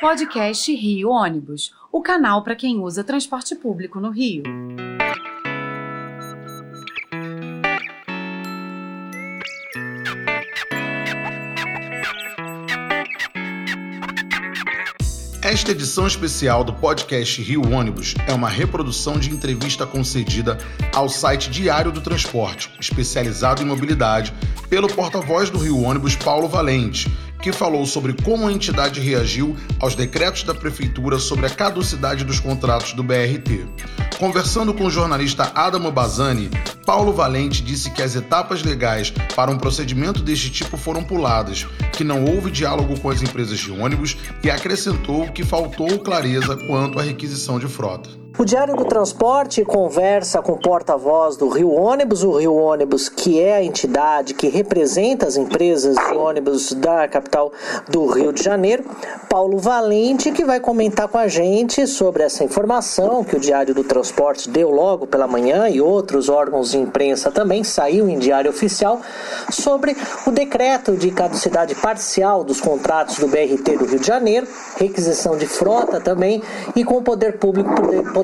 Podcast Rio Ônibus, o canal para quem usa transporte público no Rio. Esta edição especial do podcast Rio Ônibus é uma reprodução de entrevista concedida ao site Diário do Transporte, especializado em mobilidade, pelo porta-voz do Rio Ônibus Paulo Valente, que falou sobre como a entidade reagiu aos decretos da prefeitura sobre a caducidade dos contratos do BRT. Conversando com o jornalista Adamo Bazani, Paulo Valente disse que as etapas legais para um procedimento deste tipo foram puladas, que não houve diálogo com as empresas de ônibus e acrescentou que faltou clareza quanto à requisição de frota. O Diário do Transporte conversa com o porta-voz do Rio Ônibus, o Rio Ônibus, que é a entidade que representa as empresas de ônibus da capital do Rio de Janeiro, Paulo Valente, que vai comentar com a gente sobre essa informação que o Diário do Transporte deu logo pela manhã e outros órgãos de imprensa também saiu em diário oficial sobre o decreto de caducidade parcial dos contratos do BRT do Rio de Janeiro, requisição de frota também e com o poder público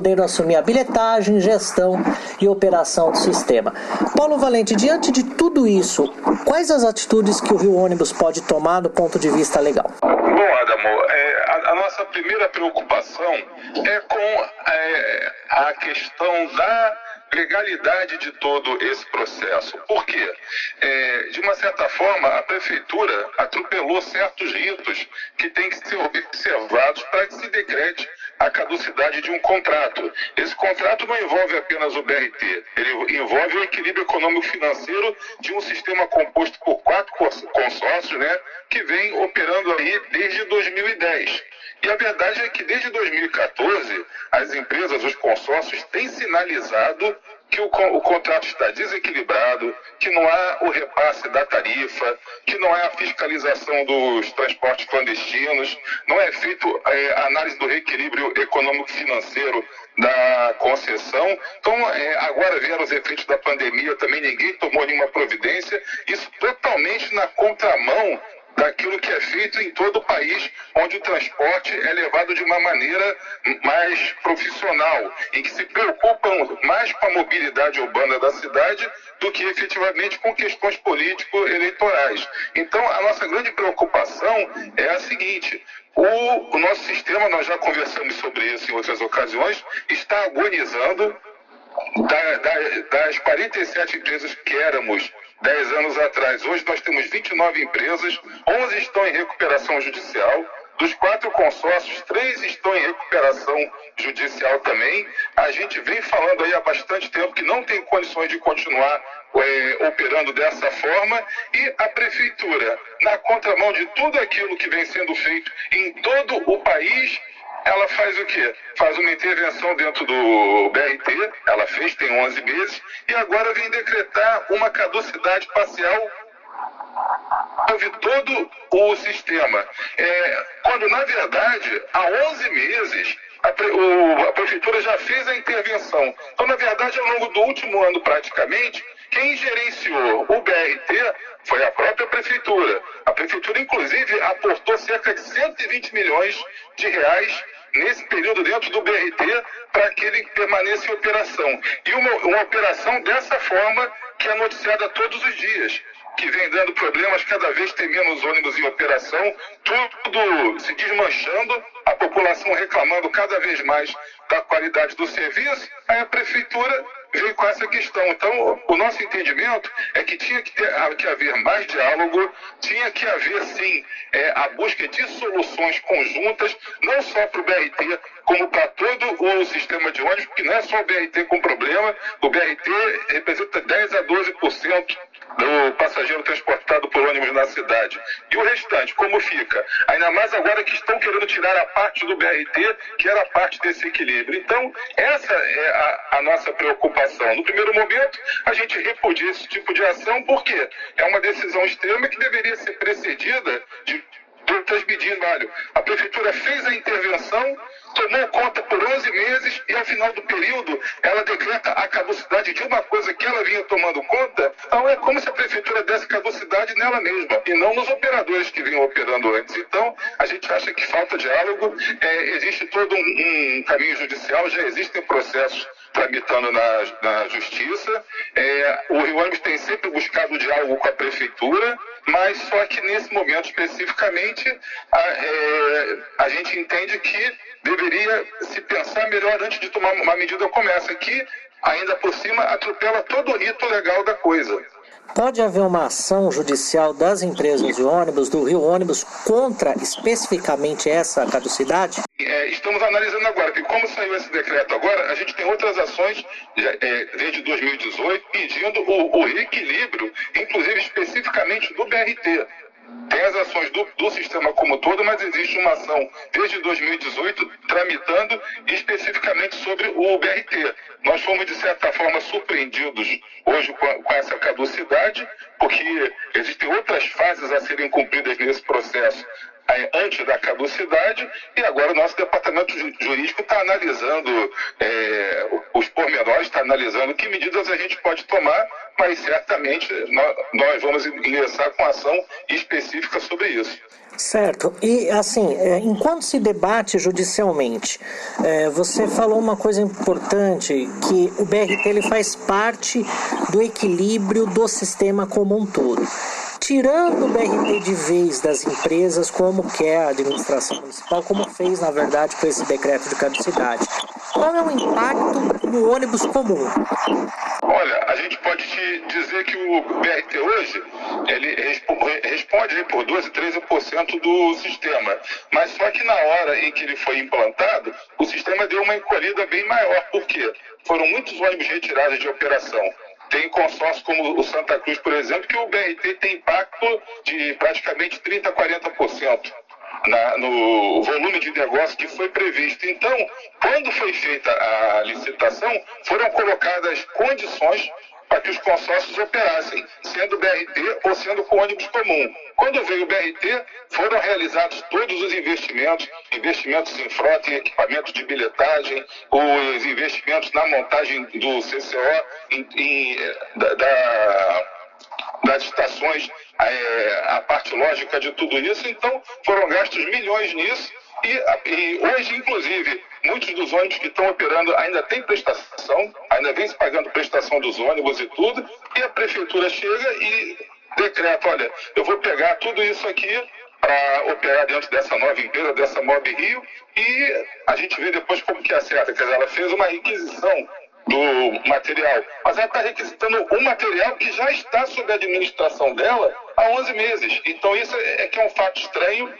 poder podendo assumir a bilhetagem, gestão e operação do sistema. Paulo Valente, diante de tudo isso, quais as atitudes que o Rio Ônibus pode tomar do ponto de vista legal? Bom, Adamo, é, a, a, nossa primeira preocupação é com é, a questão da legalidade de todo esse processo. Por quê? É, de uma certa forma, a prefeitura atropelou certos ritos que têm que ser observados para que se decrete a caducidade de um contrato. Esse contrato não envolve apenas o BRT, ele envolve o equilíbrio econômico-financeiro de um sistema composto por quatro consórcios, né, que vem operando aí desde 2010. E a verdade é que desde 2014, as empresas, os consórcios, têm sinalizado que o, o, contrato está desequilibrado, que não há o repasse da tarifa, que não há a fiscalização dos transportes clandestinos, não é feito é, análise do reequilíbrio econômico-financeiro da concessão. Então, é, agora vieram os efeitos da pandemia, também ninguém tomou nenhuma providência, isso totalmente na contramão daquilo que é feito em todo o país, onde o transporte é levado de uma maneira mais profissional, em que se preocupam mais com a mobilidade urbana da cidade do que efetivamente com questões político-eleitorais. Então, a nossa grande preocupação é a seguinte: o, o nosso sistema, nós já conversamos sobre isso em outras ocasiões, está agonizando. Da, da, das 47 empresas que éramos 10 anos atrás. Hoje nós temos 29 empresas, 11 estão em recuperação judicial. Dos quatro consórcios, três estão em recuperação judicial também. A gente vem falando aí há bastante tempo que não tem condições de continuar é, operando dessa forma e a prefeitura, na contramão de tudo aquilo que vem sendo feito em todo o país, ela faz o quê? Faz uma intervenção dentro do BRT, ela fez, tem 11 meses, e agora vem decretar uma caducidade parcial sobre todo o sistema. É, quando, na verdade, há 11 meses, a, pre, o, a prefeitura já fez a intervenção. Então, na verdade, ao longo do último ano, praticamente, quem gerenciou o BRT foi a própria prefeitura. A prefeitura, inclusive, aportou cerca de 120 milhões de reais nesse período dentro do BRT para que ele permaneça em operação. E uma, uma operação dessa forma que é noticiada todos os dias que vem dando problemas, cada vez tem menos ônibus em operação, tudo se desmanchando, a população reclamando cada vez mais da qualidade do serviço, aí a prefeitura veio com essa questão. Então, o nosso entendimento é que tinha que, ter, que haver mais diálogo, tinha que haver, sim, é, a busca de soluções conjuntas, não só para o BRT, como para todo o sistema de ônibus, porque não é só o BRT com problema, o BRT representa 10 a 12% do passageiro transportado por ônibus na cidade. E o restante, como fica? Ainda mais agora que estão querendo tirar a parte do BRT, que era parte desse equilíbrio. Então, essa é a, a nossa preocupação. No primeiro momento, a gente repudia esse tipo de ação, porque é uma decisão extrema que deveria ser precedida de transmitindo, olha, a prefeitura fez a intervenção, tomou conta por 11 meses e ao final do período ela decreta a caducidade de uma coisa que ela vinha tomando conta, então é como se a prefeitura desse caducidade nela mesma e não nos operadores que vinham operando antes. Então, a gente acha que falta diálogo, é, existe todo um, um caminho judicial, já existem processos tramitando na, na justiça. É, o Rio Ônibus tem sempre buscado diálogo com a prefeitura, mas só que nesse momento especificamente a, é, a gente entende que deveria se pensar melhor antes de tomar uma medida como essa, que ainda por cima atropela todo o rito legal da coisa. Pode haver uma ação judicial das empresas de ônibus, do Rio Ônibus, contra especificamente essa caducidade? É, estamos analisando agora, porque como saiu esse decreto agora, a gente tem outras ações é, desde 2018 pedindo o, o reequilíbrio, inclusive especificamente do BRT. Tem as ações do, do, sistema como todo, mas existe uma ação desde 2018 tramitando especificamente sobre o BRT. Nós fomos, de certa forma, surpreendidos hoje com, com essa caducidade, porque existem outras fases a serem cumpridas nesse processo antes da caducidade e agora o nosso departamento jurídico está analisando é, os pormenores, está analisando que medidas a gente pode tomar, mas certamente nós, vamos ingressar com ação específica sobre isso. Certo. E assim, é, enquanto se debate judicialmente, é, você falou uma coisa importante que o BRT ele faz parte do equilíbrio do sistema como um todo tirando o BRT de vez das empresas, como quer a administração municipal, como fez, na verdade, com esse decreto de caducidade. Qual é o impacto no ônibus comum? Olha, a gente pode te dizer que o BRT hoje ele responde por 12, 13% do sistema. Mas só que na hora em que ele foi implantado, o sistema deu uma encolhida bem maior. Por quê? Foram muitos ônibus retirados de operação. Tem consórcio como o Santa Cruz, por exemplo, que o BRT tem impacto de praticamente 30% a 40%. Na, no volume de negócio que foi previsto. Então, quando foi feita a licitação, foram colocadas condições para que os consórcios operassem, sendo BRT ou sendo com ônibus comum. Quando veio o BRT, foram realizados todos os investimentos, investimentos em frota, em equipamento de bilhetagem, os investimentos na montagem do CCO, em, em, da, da, das estações, é, a parte lógica de tudo isso. Então, foram gastos milhões nisso e, e hoje, inclusive, muitos dos ônibus que estão operando ainda tem prestação, ainda vem se pagando prestação dos ônibus e tudo, e a prefeitura chega e decreta, olha, eu vou pegar tudo isso aqui para operar dentro dessa nova empresa, dessa Mob Rio, e a gente vê depois como que acerta. Quer dizer, ela fez uma requisição do material, mas ela está requisitando um material que já está sob a administração dela há 11 meses. Então isso é, é que é um fato estranho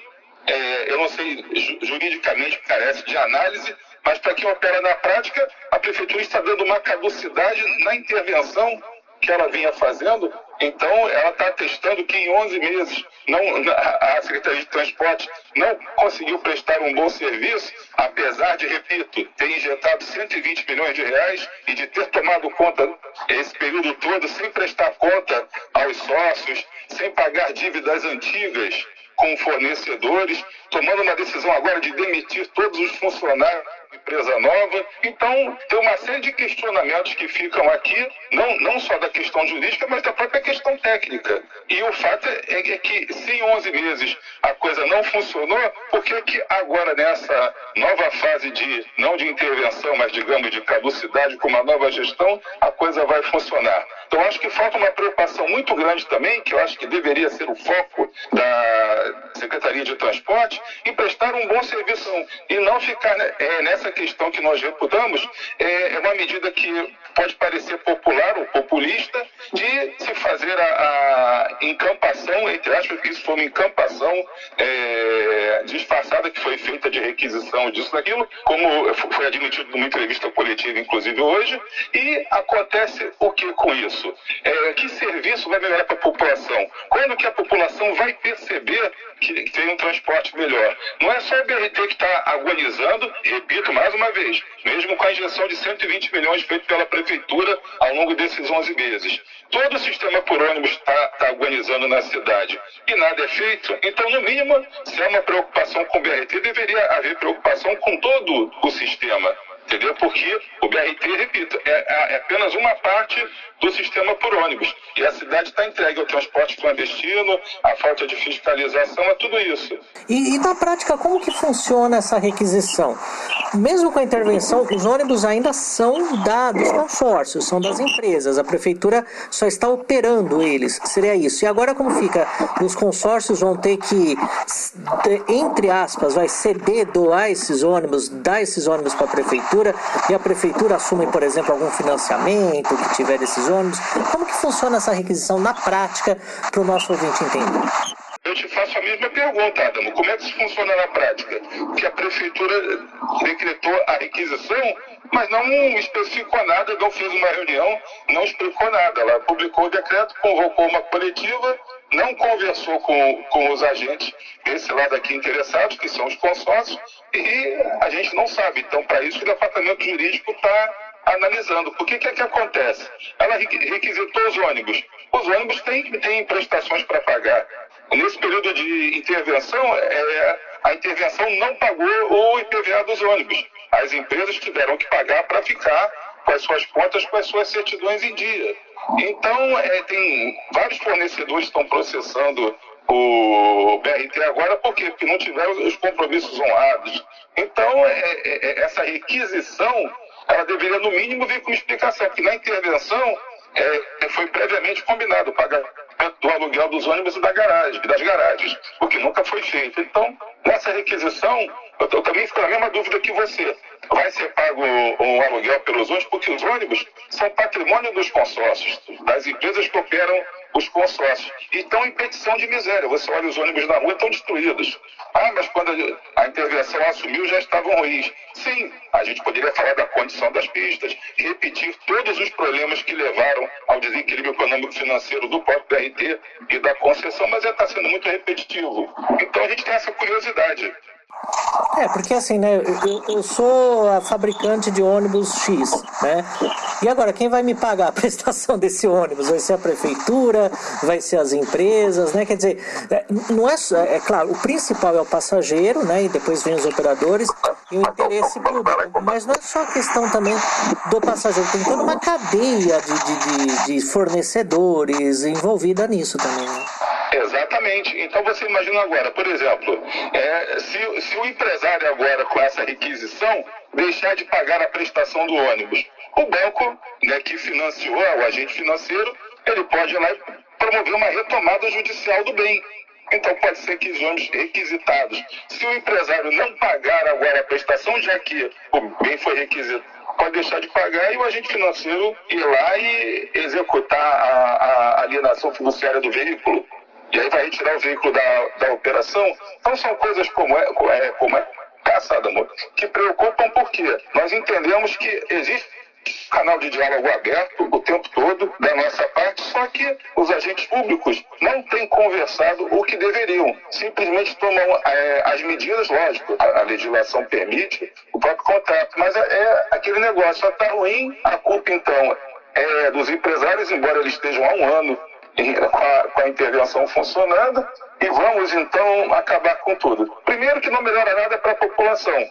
é, eu não sei juridicamente, carece de análise, mas para quem opera na prática, a prefeitura está dando uma caducidade na intervenção que ela vinha fazendo. Então, ela está atestando que em 11 meses não, a Secretaria de Transporte não conseguiu prestar um bom serviço, apesar de, repito, ter injetado 120 milhões de reais e de ter tomado conta esse período todo sem prestar conta aos sócios, sem pagar dívidas antigas com fornecedores, tomando uma decisão agora de demitir todos os funcionários empresa nova. Então, tem uma série de questionamentos que ficam aqui, não, não só da questão jurídica, mas da própria questão técnica. E o fato é, é que, se em 11 meses a coisa não funcionou, por que, que agora, nessa nova fase de, não de intervenção, mas digamos de caducidade, com uma nova gestão, a coisa vai funcionar? Então, acho que falta uma preocupação muito grande também, que eu acho que deveria ser o foco da Secretaria de Transporte, em prestar um bom serviço e não ficar né, é, nessa questão que nós reputamos, é, é uma medida que pode parecer popular ou populista, de se fazer a, a encampação, entre aspas, que isso foi uma encampação é, disfarçada que foi feita de requisição disso, daquilo, como foi admitido numa entrevista coletiva, inclusive hoje, e acontece o que com isso? isso? É, que serviço vai melhorar para a população? Quando que a população vai perceber que tem um transporte melhor? Não é só o BRT que está agonizando, repito mais uma vez, mesmo com a injeção de 120 milhões feita pela Prefeitura ao longo desses 11 meses. Todo o sistema por ônibus está tá agonizando na cidade. E nada é feito, então, no mínimo, se há uma preocupação com o BRT, deveria haver preocupação com todo o sistema. Entendeu? Porque BRT, repito, é, é, é apenas uma parte do sistema por ônibus. E a cidade está entregue ao transporte clandestino, a falta de fiscalização, é tudo isso. E, e, na prática, como que funciona essa requisição? Mesmo com a intervenção, os ônibus ainda são da, dos consórcios, são das empresas. A prefeitura só está operando eles. Seria isso. E agora como fica? Os consórcios vão ter que, entre aspas, vai ceder, doar esses ônibus, dar esses ônibus para a prefeitura e a prefeitura assume, por exemplo, algum financiamento que tiver desses ônibus. Como que funciona essa requisição na prática para o nosso ouvinte entender? Eu te faço a mesma pergunta, Adamo. Como é que isso funciona na prática? Que a prefeitura decretou a requisição, mas não especificou nada, não fez uma reunião, não explicou nada. Ela publicou o decreto, convocou uma coletiva, não conversou com, com os agentes desse lado aqui interessados, que são os consórcios, e a gente não sabe. Então, para isso, o departamento jurídico está analisando. Por que, que é que acontece? Ela requisitou os ônibus. Os ônibus têm, têm prestações para pagar. Nesse período de intervenção, é, a intervenção não pagou o IPVA dos ônibus. As empresas tiveram que pagar para ficar com as suas contas, com as suas certidões em dia. Então, é, tem vários fornecedores que estão processando o BRT agora, por quê? Porque não tiveram os compromissos honrados. Então, é, é, é essa requisição, ela deveria, no mínimo, vir com explicação, porque na intervenção é, foi previamente combinado o pagamento do aluguel dos ônibus e da garagem, das garagens, o que nunca foi feito. Então, nessa requisição, eu, também fico na mesma dúvida que você. Vai ser pago o aluguel pelos ônibus, porque os ônibus são patrimônio dos consórcios, das empresas que operam os consórcios. E estão em petição de miséria. Você olha os ônibus na rua, estão destruídos. Ah, mas quando a intervenção assumiu, já estavam ruins. Sim, a gente poderia falar da condição das pistas, repetir todos os problemas que levaram ao desequilíbrio econômico-financeiro do próprio BRT e da concessão, mas está sendo muito repetitivo. Então a gente tem essa curiosidade. É, porque assim, né, eu, eu, sou a fabricante de ônibus X, né? E agora, quem vai me pagar a prestação desse ônibus? Vai ser a prefeitura? Vai ser as empresas, né? Quer dizer, é, não é é claro, o principal é o passageiro, né? E depois vem os operadores e o interesse público. Mas não é só a questão também do passageiro, tem toda uma cadeia de, de, de, de fornecedores envolvida nisso também, né? Exatamente. Então você imagina agora, por exemplo, é, se, se o empresário agora com essa requisição deixar de pagar a prestação do ônibus, o banco né, que financiou, o agente financeiro, ele pode ir lá e promover uma retomada judicial do bem. Então pode ser que os ônibus requisitados, se o empresário não pagar agora a prestação, já que o bem foi requisitado, pode deixar de pagar e o agente financeiro ir lá e executar a, a alienação fiduciária do veículo e aí vai retirar o veículo da, da operação. Então são coisas como é, é como é caçada, amor, que preocupam porque nós entendemos que existe canal de diálogo aberto o tempo todo da nossa parte, só que os agentes públicos não têm conversado o que deveriam. Simplesmente tomam é, as medidas, lógico, a, a, legislação permite o próprio contrato, mas é, é aquele negócio, está ruim, a culpa então é dos empresários, embora eles estejam há um ano com a, com a intervenção funcionando e vamos então acabar com tudo. Primeiro que não melhora nada para a população,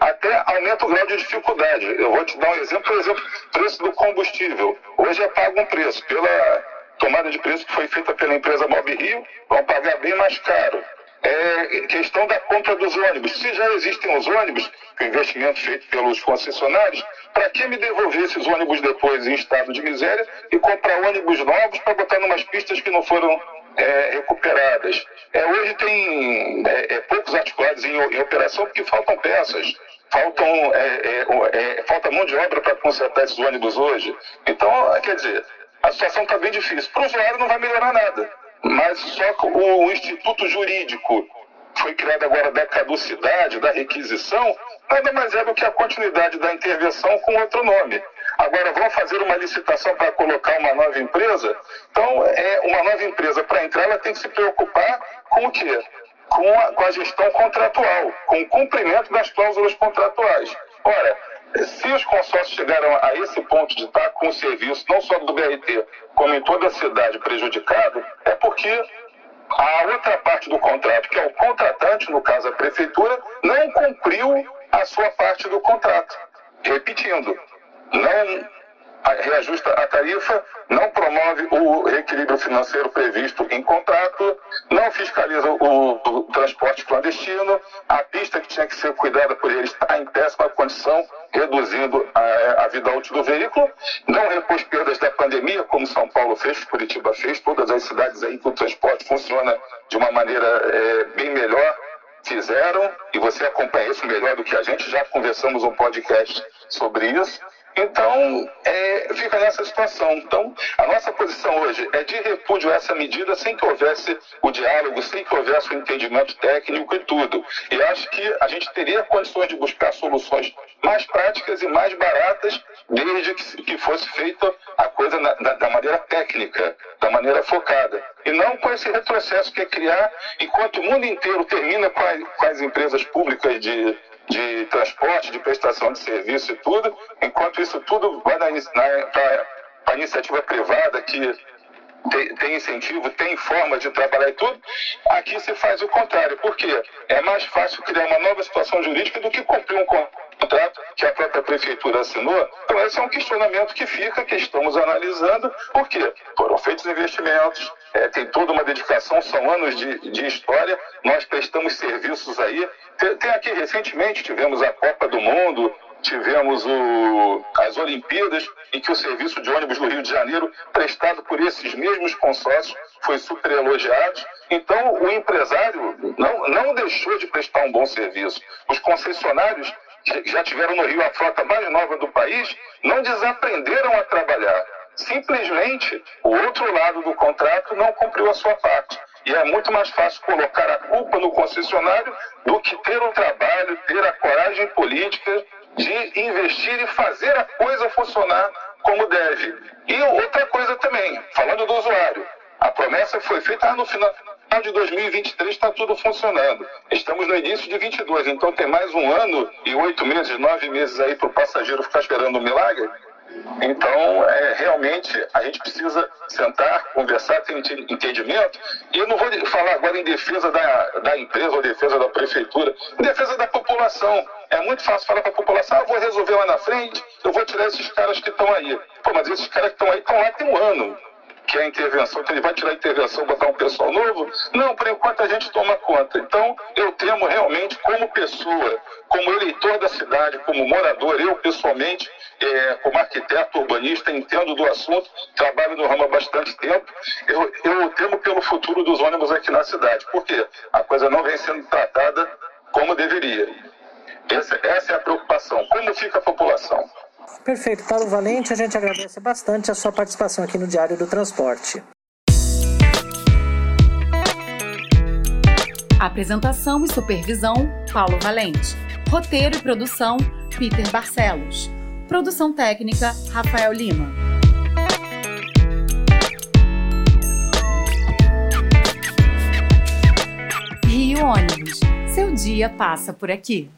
até aumenta o grau de dificuldade. Eu vou te dar um exemplo, por exemplo, preço do combustível. Hoje é pago um preço pela tomada de preço que foi feita pela empresa Mob Rio, vão pagar bem mais caro. É questão da compra dos ônibus. Se já existem os ônibus, o investimento feito pelos concessionários, para que me devolver esses ônibus depois em estado de miséria e comprar ônibus novos para botar numas pistas que não foram é, recuperadas? É, hoje tem é, é poucos articulados em, em, operação porque faltam peças. Faltam, é, é, falta mão de obra para consertar esses ônibus hoje. Então, quer dizer, a situação está bem difícil. Para o usuário não vai melhorar nada. Mas só que o Instituto Jurídico foi criado agora da caducidade, da requisição, nada mais é do que a continuidade da intervenção com outro nome. Agora, vão fazer uma licitação para colocar uma nova empresa? Então, é uma nova empresa, para entrar, ela tem que se preocupar com o quê? Com a, com a gestão contratual, com o cumprimento das cláusulas contratuais. Ora, se os consórcios chegaram a esse ponto de estar com o serviço, não só do BRT, como em toda a cidade prejudicado, é porque a outra parte do contrato, que é o contratante, no caso a prefeitura, não cumpriu a sua parte do contrato. Repetindo, não reajusta a tarifa, não promove o reequilíbrio financeiro previsto em contrato, não fiscaliza o, o, transporte clandestino, a pista que tinha que ser cuidada por ele está em péssima condição, útil do veículo, não repôs perdas da pandemia, como São Paulo fez, Curitiba fez, todas as cidades aí que o transporte funciona de uma maneira é, bem melhor, fizeram, e você acompanha isso melhor do que a gente, já conversamos um podcast sobre isso. Então, é, fica nessa situação. Então, a nossa posição hoje é de repúdio a essa medida sem que houvesse o diálogo, sem que houvesse o entendimento técnico e tudo. E acho que a gente teria condições de buscar soluções mais práticas e mais baratas, desde que, que fosse feita a coisa na, da, da maneira técnica, da maneira focada. E não com esse retrocesso que é criar, enquanto o mundo inteiro termina com, a, com as empresas públicas de de transporte, de prestação de serviço e tudo, enquanto isso tudo vai para a iniciativa privada que tem, tem, incentivo, tem forma de trabalhar e tudo, aqui se faz o contrário, porque é mais fácil criar uma nova situação jurídica do que cumprir um contrato que a própria prefeitura assinou. Então esse é um questionamento que fica, que estamos analisando, porque foram feitos investimentos, é, tem toda uma dedicação, são anos de, de história, nós prestamos serviços aí. Tem, tem, aqui recentemente, tivemos a Copa do Mundo, tivemos o, as Olimpíadas, em que o serviço de ônibus do Rio de Janeiro, prestado por esses mesmos consórcios, foi super elogiado. Então, o empresário não, não deixou de prestar um bom serviço. Os concessionários já tiveram no Rio a frota mais nova do país, não desaprenderam a trabalhar simplesmente o outro lado do contrato não cumpriu a sua parte. E é muito mais fácil colocar a culpa no concessionário do que ter o trabalho, ter a coragem política de investir e fazer a coisa funcionar como deve. E outra coisa também, falando do usuário, a promessa foi feita no final de 2023 está tudo funcionando. Estamos no início de 22, então tem mais um ano e oito meses, nove meses aí para o passageiro ficar esperando um milagre. Então, é, realmente, a gente precisa sentar, conversar, ter entendimento. E eu não vou falar agora em defesa da, da empresa ou defesa da prefeitura, em defesa da população. É muito fácil falar para a população, ah, vou resolver lá na frente, eu vou tirar esses caras que estão aí. Pô, mas esses caras que estão aí estão lá tem um ano que é a intervenção, que ele vai tirar a intervenção, botar um pessoal novo? Não, por enquanto a gente toma conta. Então, eu temo realmente, como pessoa, como eleitor da cidade, como morador, eu pessoalmente, é, como arquiteto urbanista, entendo do assunto, trabalho no ramo há bastante tempo. Eu, eu temo pelo futuro dos ônibus aqui na cidade, porque a coisa não vem sendo tratada como deveria. Essa, essa é a preocupação. Como fica a população? Perfeito, Paulo Valente, a gente agradece bastante a sua participação aqui no Diário do Transporte. Apresentação e supervisão: Paulo Valente. Roteiro e produção: Peter Barcelos. Produção técnica: Rafael Lima. Rio Ônibus. Seu dia passa por aqui.